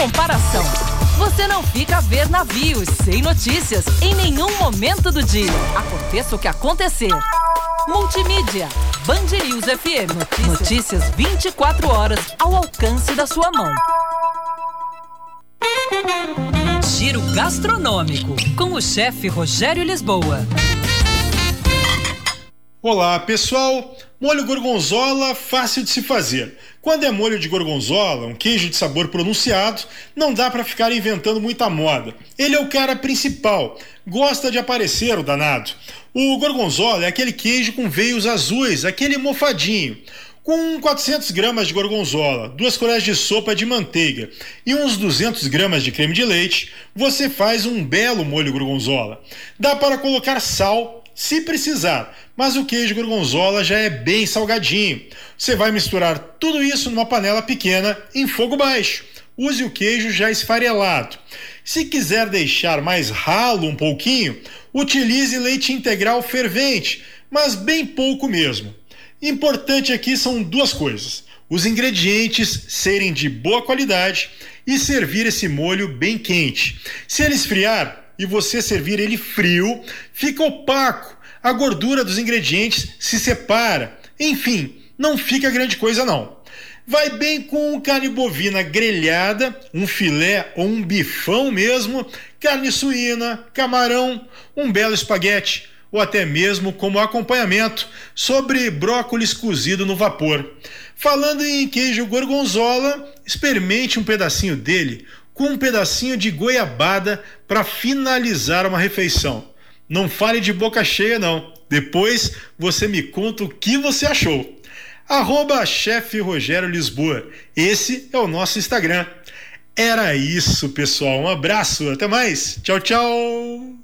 comparação. Você não fica a ver navios sem notícias em nenhum momento do dia. Aconteça o que acontecer. Multimídia. Band News FM. Notícias, notícias 24 horas ao alcance da sua mão. Giro gastronômico com o chefe Rogério Lisboa. Olá, pessoal. Molho gorgonzola fácil de se fazer. Quando é molho de gorgonzola, um queijo de sabor pronunciado, não dá para ficar inventando muita moda. Ele é o cara principal. Gosta de aparecer o danado. O gorgonzola é aquele queijo com veios azuis, aquele mofadinho. Com 400 gramas de gorgonzola, duas colheres de sopa de manteiga e uns 200 gramas de creme de leite, você faz um belo molho gorgonzola. Dá para colocar sal, se precisar, mas o queijo gorgonzola já é bem salgadinho. Você vai misturar tudo isso numa panela pequena em fogo baixo. Use o queijo já esfarelado. Se quiser deixar mais ralo um pouquinho, utilize leite integral fervente, mas bem pouco mesmo. Importante aqui são duas coisas: os ingredientes serem de boa qualidade e servir esse molho bem quente. Se ele esfriar, e você servir ele frio, fica opaco. A gordura dos ingredientes se separa. Enfim, não fica grande coisa não. Vai bem com carne bovina grelhada, um filé ou um bifão mesmo, carne suína, camarão, um belo espaguete ou até mesmo como acompanhamento sobre brócolis cozido no vapor. Falando em queijo gorgonzola, experimente um pedacinho dele com um pedacinho de goiabada para finalizar uma refeição. Não fale de boca cheia, não. Depois você me conta o que você achou. Arroba chefe Rogério Lisboa. Esse é o nosso Instagram. Era isso, pessoal. Um abraço. Até mais. Tchau, tchau.